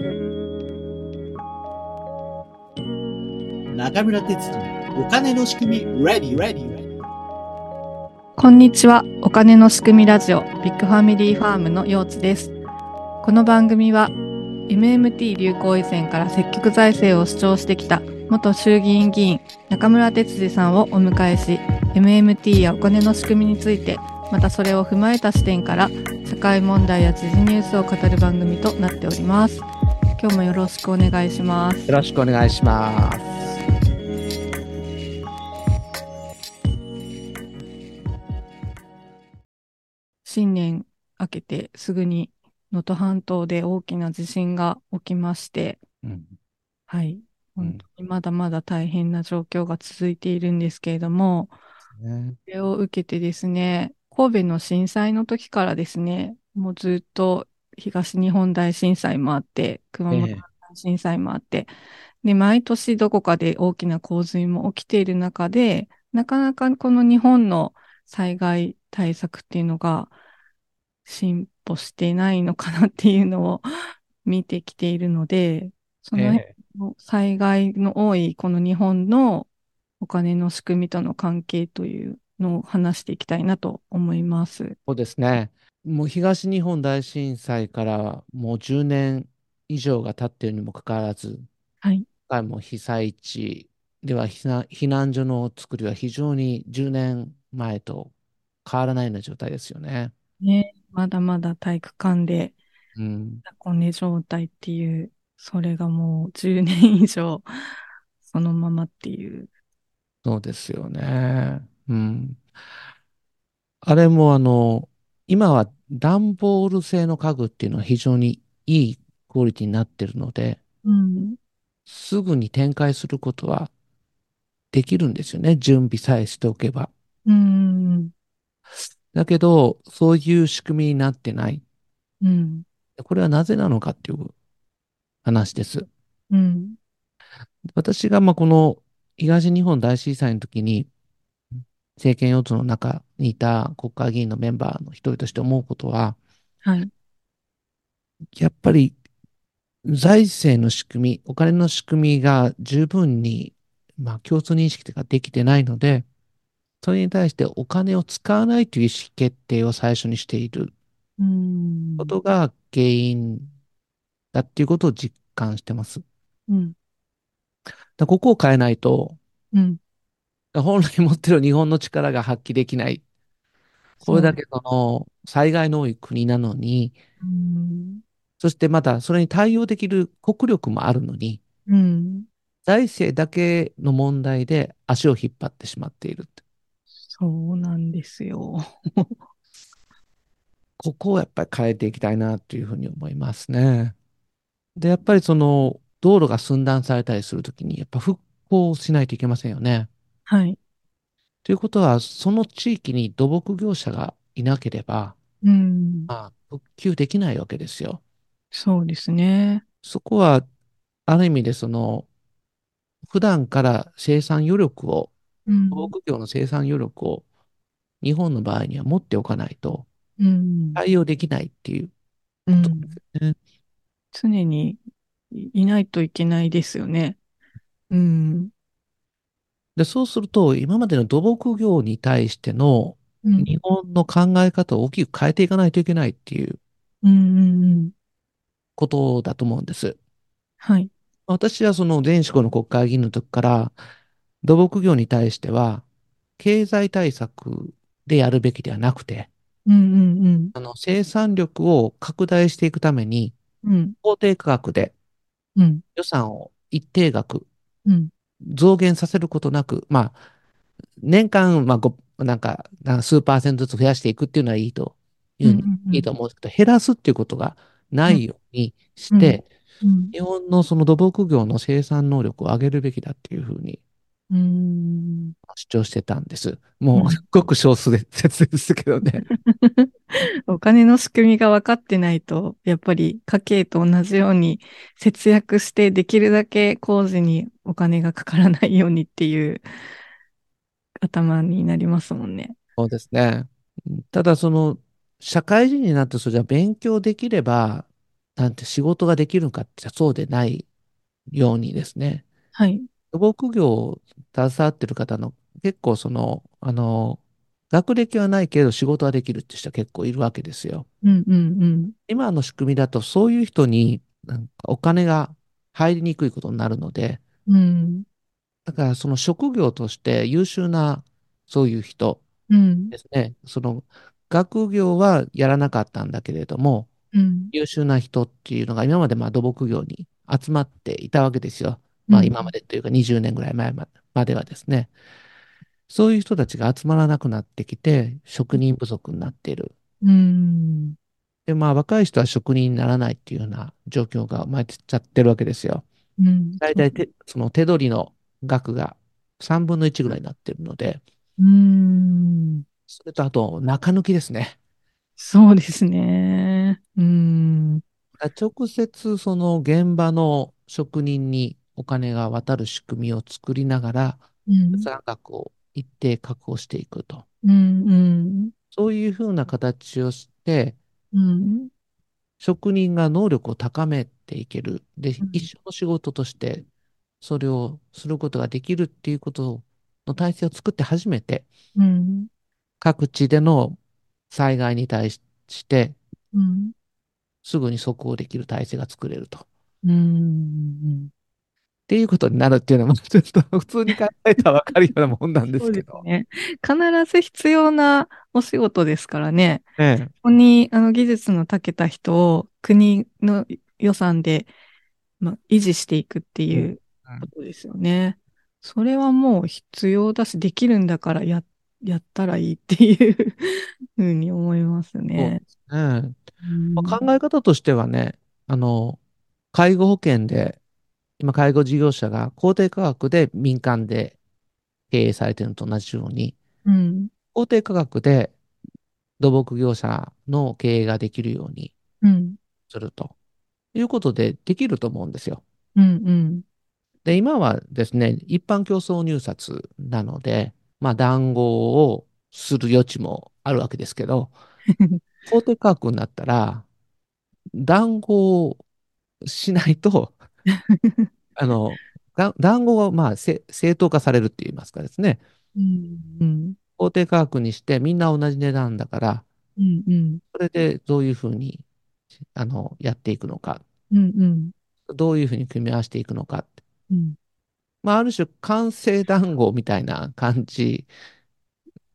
中村哲次のお金の仕組み Ready Ready こんにちは。お金の仕組みラジオビッグファミリーファームのようつです。この番組は MMT 流行以前から積極財政を主張してきた元衆議院議員中村哲司さんをお迎えし MMT やお金の仕組みについてまたそれを踏まえた視点から社会問題や時事ニュースを語る番組となっております。今日もよろしくお願いします。よろしくお願いします。新年明けてすぐに能登半島で大きな地震が起きまして、うんはい、うん本当にまだまだ大変な状況が続いているんですけれども、ねそれを受けてですね、神戸の震災の時からですね、もうずっと東日本大震災もあって、熊本大震災もあって、で、毎年どこかで大きな洪水も起きている中で、なかなかこの日本の災害対策っていうのが進歩してないのかなっていうのを見てきているので、その辺の災害の多いこの日本のお金の仕組みとの関係というのを話していきたいなと思います。そうですね。もう東日本大震災からもう10年以上が経っているにもかかわらず、はい。今回も被災地では避難、避難所の作りは非常に10年前と変わらないような状態ですよね。ね、まだまだ体育館でうん。雑魚寝状態っていう、それがもう10年以上そのままっていう。そうですよね。うん。あれもあの、今は段ボール製の家具っていうのは非常にいいクオリティになってるので、うん。すぐに展開することはできるんですよね。準備さえしておけば。うん。だけど、そういう仕組みになってない。うん。これはなぜなのかっていう話です。うん。私がまあこの東日本大震災の時に政権与党の中にいた国会議員のメンバーの一人として思うことは、はい。やっぱり財政の仕組み、お金の仕組みが十分に、まあ、共通認識ができてないので、それに対してお金を使わないという意思決定を最初にしているうん。ことが原因だっていうことを実感してます。うん。らここを変えないと、うん。本来持ってる日本の力が発揮できない。これだけその災害の多い国なのに、うん。そしてまたそれに対応できる国力もあるのに、うん。財政だけの問題で足を引っ張ってしまっているって。そうなんですよ。ここをやっぱり変えていきたいなというふうに思いますね。で、やっぱりその道路が寸断されたりするときに、やっぱ復興しないといけませんよね。はい。ということは、その地域に土木業者がいなければ、うん。まあ、復旧できないわけですよ。そうですね。そこは、ある意味でその、普段から生産余力を、うん。土木業の生産余力を日本の場合には持っておかないとうん。対応できないっていううんことですよね。常にいいないといけないですよね。うん。で、そうすると、今までの土木業に対してのうん。日本の考え方を大きく変えていかないといけないっていううん。うんうん。ことだと思うんです。はい。私はその前職の国会議員の時から、土木業に対しては、経済対策でやるべきではなくて、うんうんあの生産力を拡大していくために、うん。うん。法定価格でうん。予算を一定額うん。増減させることなく、まあ、年間、まあ、ごなんか、数パーセントずつ増やしていくっていうのはいいといいいと思うんですけど、減らすっていうことがないようにして、うん。日本のその土木業の生産能力を上げるべきだっていうふうにうん。主張してたんです。うんもう、すごく少数で説ですけどね。お金の仕組みが分かってないと、やっぱり家計と同じように節約してできるだけ工事にお金がかからないようにっていう頭になりますもんね。そうですね。ただ、その、社会人になって、それじゃ勉強できればなんて仕事ができるのかってそうでないようにですね、はい。土木業を携わってる方の結構その、あの、学歴はないけど仕事はできるって人は結構いるわけですよ。うんうんうん。今の仕組みだとそういう人になんかお金が入りにくいことになるので、うん。だからその職業として優秀なそういう人うんで。すね、その学業はやらなかったんだけれども、うん。優秀な人っていうのが今までまあ土木業に集まっていたわけですよ。まあ今までというか20年ぐらい前ままではですね。そういう人たちが集まらなくなってきて、職人不足になっている。うん。で、まあ若い人は職人にならないっていうような状況が生まれちゃってるわけですよ。うん。大体て、その手取りの額が3分の1ぐらいになってるので、うん。それとあと中抜きですね。そうですね。うん。直接その現場の職人にお金が渡る仕組みを作りながら、うん。予算額を一定確保していくと。うん。うん。そういうふうな形をして、うん。職人が能力を高めていける。でうん、一緒の仕事として、それをすることができるっていうことの体制を作って初めて、うん。各地での災害に対して、うん。すぐに即応できる体制が作れると。っうん。ていうことになるっていうのは、ちょっと普通に考えたらわかるようなもんなんですけど。ね。必ず必要なお仕事ですからね。ねここにあの技術の長けた人を国の予算で、まあ、維持していくっていううんことですよね。それはもう必要だし、できるんだからや、やったらいいっていうふうに思いますそうねで。すね。うんまあ、考え方としてはね、あの、介護保険で、今、介護事業者が公定価格で民間で経営されているのと同じように、うん。公定価格で土木業者の経営ができるようにうん。するということでできると思うんですよ。うん。うん。で、今はですね、一般競争入札なので、まあ、談合をする余地もあるわけですけど、公定価格になったら、談合しないと、あの、が談合がまあせ正当化されるって言いますかですね。うん。公定価格にしてみんな同じ値段だから、うん。うん。それでどういうふうにあのやっていくのか、うん。どういうふうに組み合わせていくのかって。うん。まあ、ある種、完成談合みたいな感じ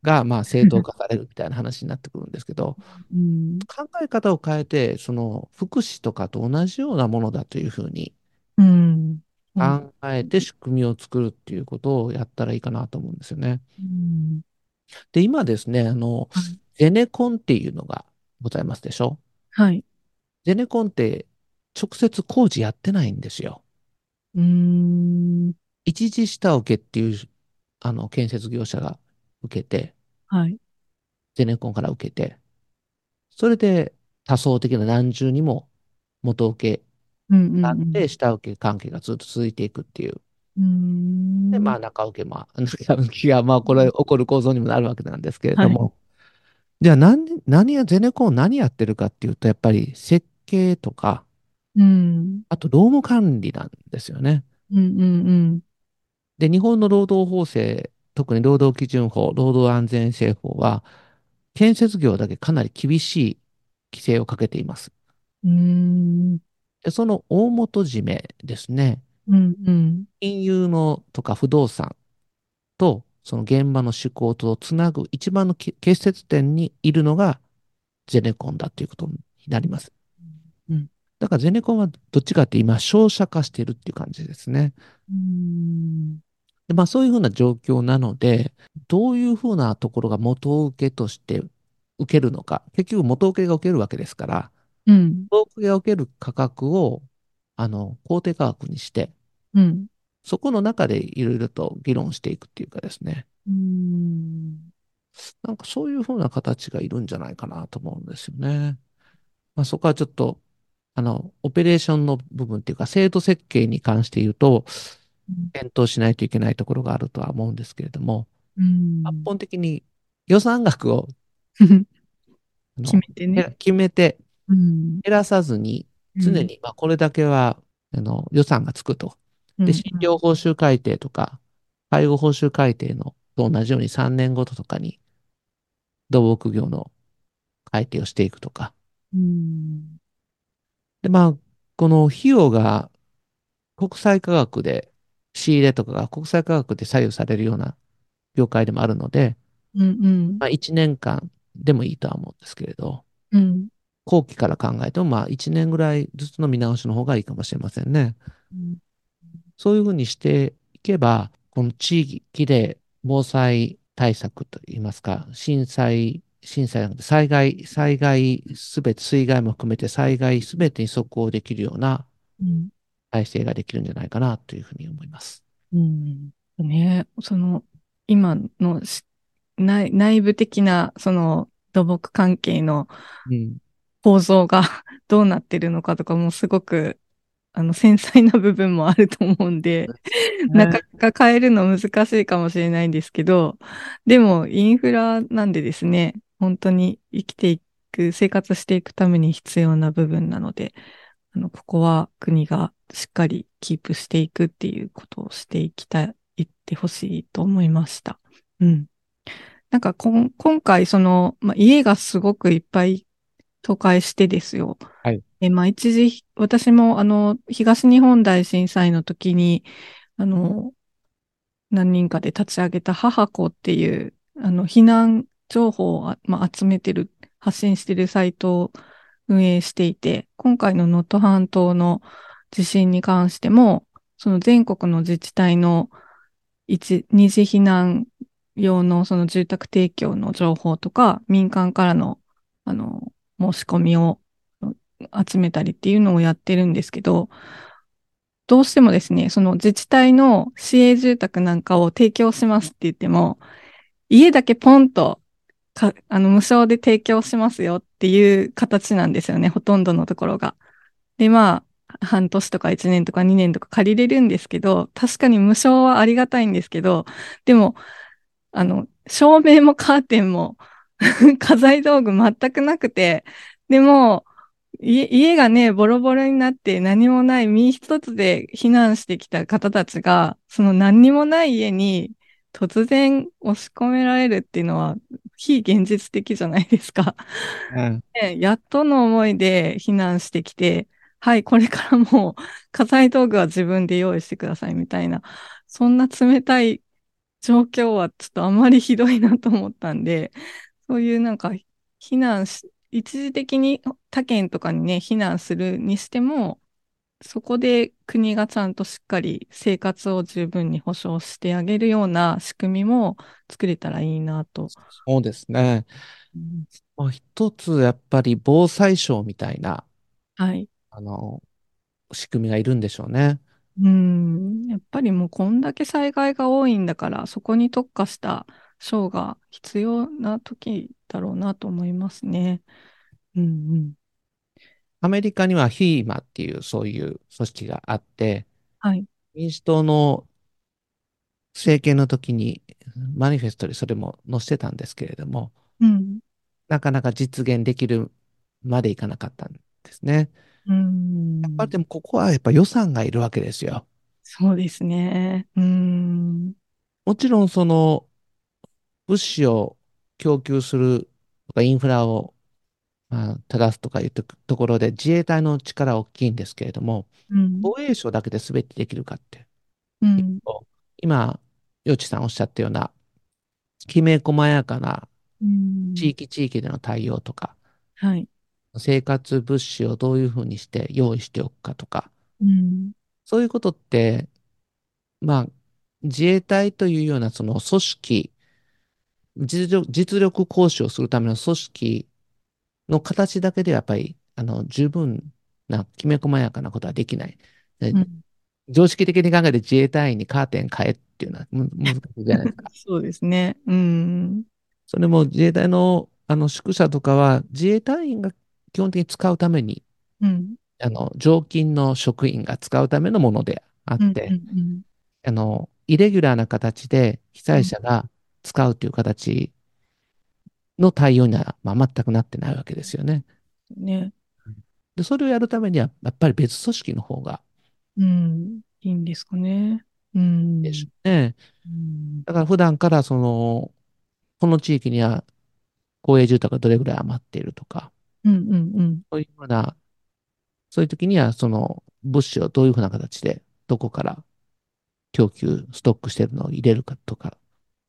が、まあ、正当化されるみたいな話になってくるんですけど、うん。考え方を変えて、その、福祉とかと同じようなものだというふうにうん。考えて仕組みを作るっていうことをやったらいいかなと思うんですよね。うん。で、今ですね、あの、はいゼネコンっていうのがございますでしょ？はい。ゼネコンって直接工事やってないんですよ。うん。一時下請けっていう、あの、建設業者が受けて、はい。ゼネコンから受けて、それで多層的な何重にも元請けうん。うん。があって、下請け関係がずっと続いていくっていう。うん。で、まあ中請けも、中請けが、まあこれ起こる構造にもなるわけなんですけれども、じゃあ何、何や、ゼネコン何やってるかっていうと、やっぱり設計とか、うん。あと労務管理なんですよね。うん。うん。で、日本の労働法制、特に労働基準法、労働安全性法は、建設業だけかなり厳しい規制をかけています。うん。で、その大元締めですね、うん。うん。金融のとか不動産と、その現場の施行とをつなぐ一番のき結節点にいるのがゼネコンだということになります。うんだからゼネコンはどっちかって今、商社化しているっていう感じですね。うん。でまあそういうふうな状況なので、どういうふうなところが元請けとして受けるのか。結局元請けが受けるわけですから、うん。元請けが受ける価格を、あの、公定価格にして、うん。そこの中でいろいろと議論していくっていうかですね。うん。なんかそういうふうな形がいるんじゃないかなと思うんですよね。まあそこはちょっと、あの、オペレーションの部分っていうか、制度設計に関して言うと、検討しないといけないところがあるとは思うんですけれども、うん。抜本的に予算額を決めてね。決めてうん。減らさずに、常に、まあ、これだけは、あの、予算がつくと。で、診療報酬改定とか、介護報酬改定のと同じように3年ごととかに、土木業の改定をしていくとか。うん。で、まあ、この費用が国際価格で、仕入れとかが国際価格で左右されるような業界でもあるので、うんうん。まあ、1年間でもいいとは思うんですけれど、うん。後期から考えても、まあ、1年ぐらいずつの見直しの方がいいかもしれませんね。そういうふうにしていけば、この地域で防災対策といいますか、震災、震災なくて災害、災害すべて、水害も含めて災害すべてに即応できるようなうん。体制ができるんじゃないかなというふうに思います。うん。ね、その、今のし内内部的な、その、土木関係のうん。構造が どうなってるのかとかもすごく、あの、繊細な部分もあると思うんで、なかなか変えるの難しいかもしれないんですけど、でもインフラなんでですね、本当に生きていく、生活していくために必要な部分なので、あの、ここは国がしっかりキープしていくっていうことをしていきたい、言ってほしいと思いました。うん。なんかこん、今回その、まあ、家がすごくいっぱい倒壊してですよ。はい。え、まあ、一時、私もあの、東日本大震災の時に、あの、何人かで立ち上げた母子っていう、あの、避難情報をあ、まあ、集めてる、発信してるサイトを運営していて、今回の能登半島の地震に関しても、その全国の自治体の一、二次避難用のその住宅提供の情報とか、民間からの、あの、申し込みを集めたりっていうのをやってるんですけど、どうしてもですね、その自治体の市営住宅なんかを提供しますって言っても、家だけポンとか、あの、無償で提供しますよっていう形なんですよね、ほとんどのところが。で、まあ、半年とか1年とか2年とか借りれるんですけど、確かに無償はありがたいんですけど、でも、あの、照明もカーテンも 家財道具全くなくて、でも、家家がね、ボロボロになって何もない身一つで避難してきた方たちが、その何にもない家に突然押し込められるっていうのは非現実的じゃないですか。うん。ねやっとの思いで避難してきて、はい、これからもう家財道具は自分で用意してくださいみたいな、そんな冷たい状況はちょっとあまりひどいなと思ったんで、そういうなんか避難し、一時的に他県とかにね、避難するにしても、そこで国がちゃんとしっかり生活を十分に保障してあげるような仕組みも作れたらいいなと。そうですね。まあ、一つ、やっぱり防災省みたいな、はい。あの、仕組みがいるんでしょうね。うん。やっぱりもうこんだけ災害が多いんだから、そこに特化した賞が必要な時だろうなと思いますね。うんうん。アメリカには HEMA っていうそういう組織があって、はい。民主党の政権の時にマニフェストにそれも載せてたんですけれども、うん。なかなか実現できるまでいかなかったんですね。うん。やっぱりでもここはやっぱ予算がいるわけですよ。そうですね。うん。もちろんその物資を供給するとかインフラをまあ正すとかいうとところで自衛隊の力は大きいんですけれども、うん。防衛省だけで全てできるかってうん。今、よちさんおっしゃったような、きめ細やかなうん地域地域での対応とか、はい。生活物資をどういうふうにして用意しておくかとか、うん。そういうことって、まあ、自衛隊というようなその組織、実力、実力行使をするための組織の形だけではやっぱり、あの、十分なきめ細やかなことはできない。でうん常識的に考えて自衛隊員にカーテン買えっていうのはむ難しいじゃないですか。そうですね。うん。それも自衛隊の、あの宿舎とかは自衛隊員が基本的に使うために、うん。あの常勤の職員が使うためのものであって、うんうんあのイレギュラーな形で被災者が使うという形の対応には、まあ、全くなってないわけですよね。うんね。で、それをやるためには、やっぱり別組織の方がうん。いいんですかね。うん。でしょうね。うんだから普段から、その、この地域には公営住宅がどれぐらい余っているとか、うんうんうん。そういうふうな、そういう時には、その物資をどういうふうな形で、どこから供給、ストックしているのを入れるかとか、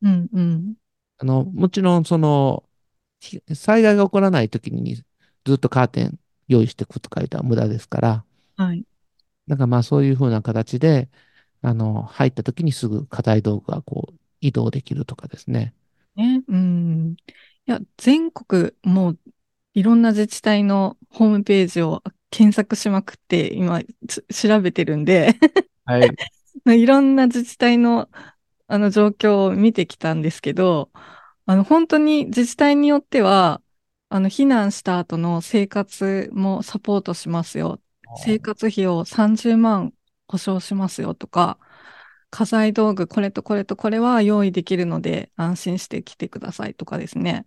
うんうん。あの、もちろん、その、ひ災害が起こらない時にずっとカーテン用意していくとか言ったら無駄ですから、はい。なんかまあそういうふうな形で、あの、入った時にすぐ家財道具がこう移動できるとかですね。ね。うん。いや、全国、もう、いろんな自治体のホームページを検索しまくって、今、つ調べてるんで、はい。いろんな自治体の、あの、状況を見てきたんですけど、あの、本当に自治体によっては、あの、避難した後の生活もサポートしますよ。生活費を30万保証しますよとか、家財道具これとこれとこれは用意できるので安心して来てくださいとかですね。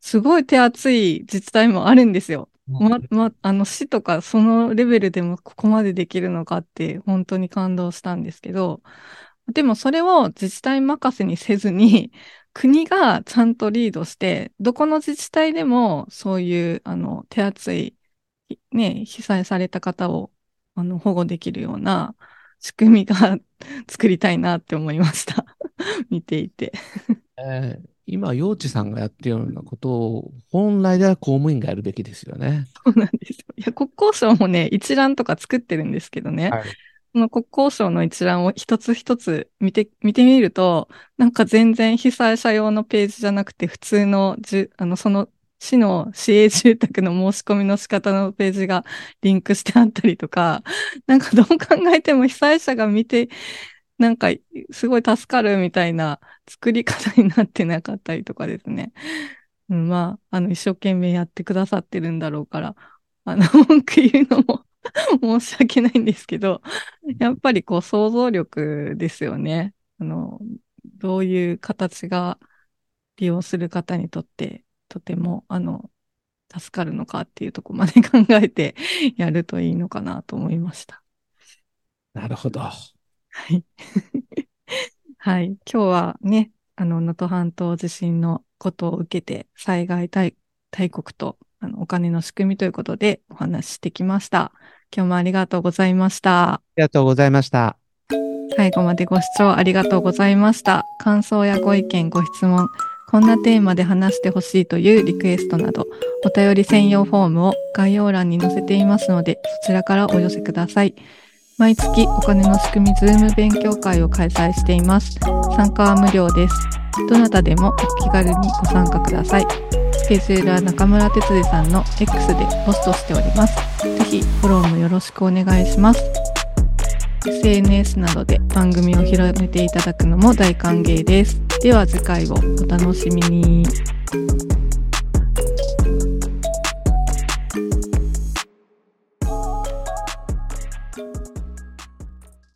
すごい手厚い自治体もあるんですよ。ま、ま、あの市とかそのレベルでもここまでできるのかって本当に感動したんですけど、でもそれを自治体任せにせずに、国がちゃんとリードして、どこの自治体でもそういうあの手厚い、ね、被災された方をあの保護できるような仕組みが 作りたいなって思いました。見ていて。えー今、幼稚さんがやっているようなことを、本来では公務員がやるべきですよね。そうなんですよ。いや、国交省もね、一覧とか作ってるんですけどね。はいその国交省の一覧を一つ一つ見て、見てみると、なんか全然被災者用のページじゃなくて、普通のじ、あの、その市の市営住宅の申し込みの仕方のページがリンクしてあったりとか、なんかどう考えても被災者が見て、なんかすごい助かるみたいな作り方になってなかったりとかですね。うん、まあ、あの、一生懸命やってくださってるんだろうから、あの、文句言うのも 申し訳ないんですけど、やっぱりこう想像力ですよね。あの、どういう形が利用する方にとってとても、あの、助かるのかっていうところまで考えて やるといいのかなと思いました。なるほど。はい。はい。今日はね、あの、能登半島地震のことを受けて、災害大大国とあのお金の仕組みということでお話ししてきました。今日もありがとうございました。ありがとうございました。最後までご視聴ありがとうございました。感想やご意見、ご質問、こんなテーマで話してほしいというリクエストなど、お便り専用フォームを概要欄に載せていますので、そちらからお寄せください。毎月お金の仕組みズーム勉強会を開催しています。参加は無料です。どなたでもお気軽にご参加ください。スケジューラー中村哲司さんの X でポストしております。ぜひフォローもよろしくお願いします。SNS などで番組を広めていただくのも大歓迎です。では次回をお楽しみに。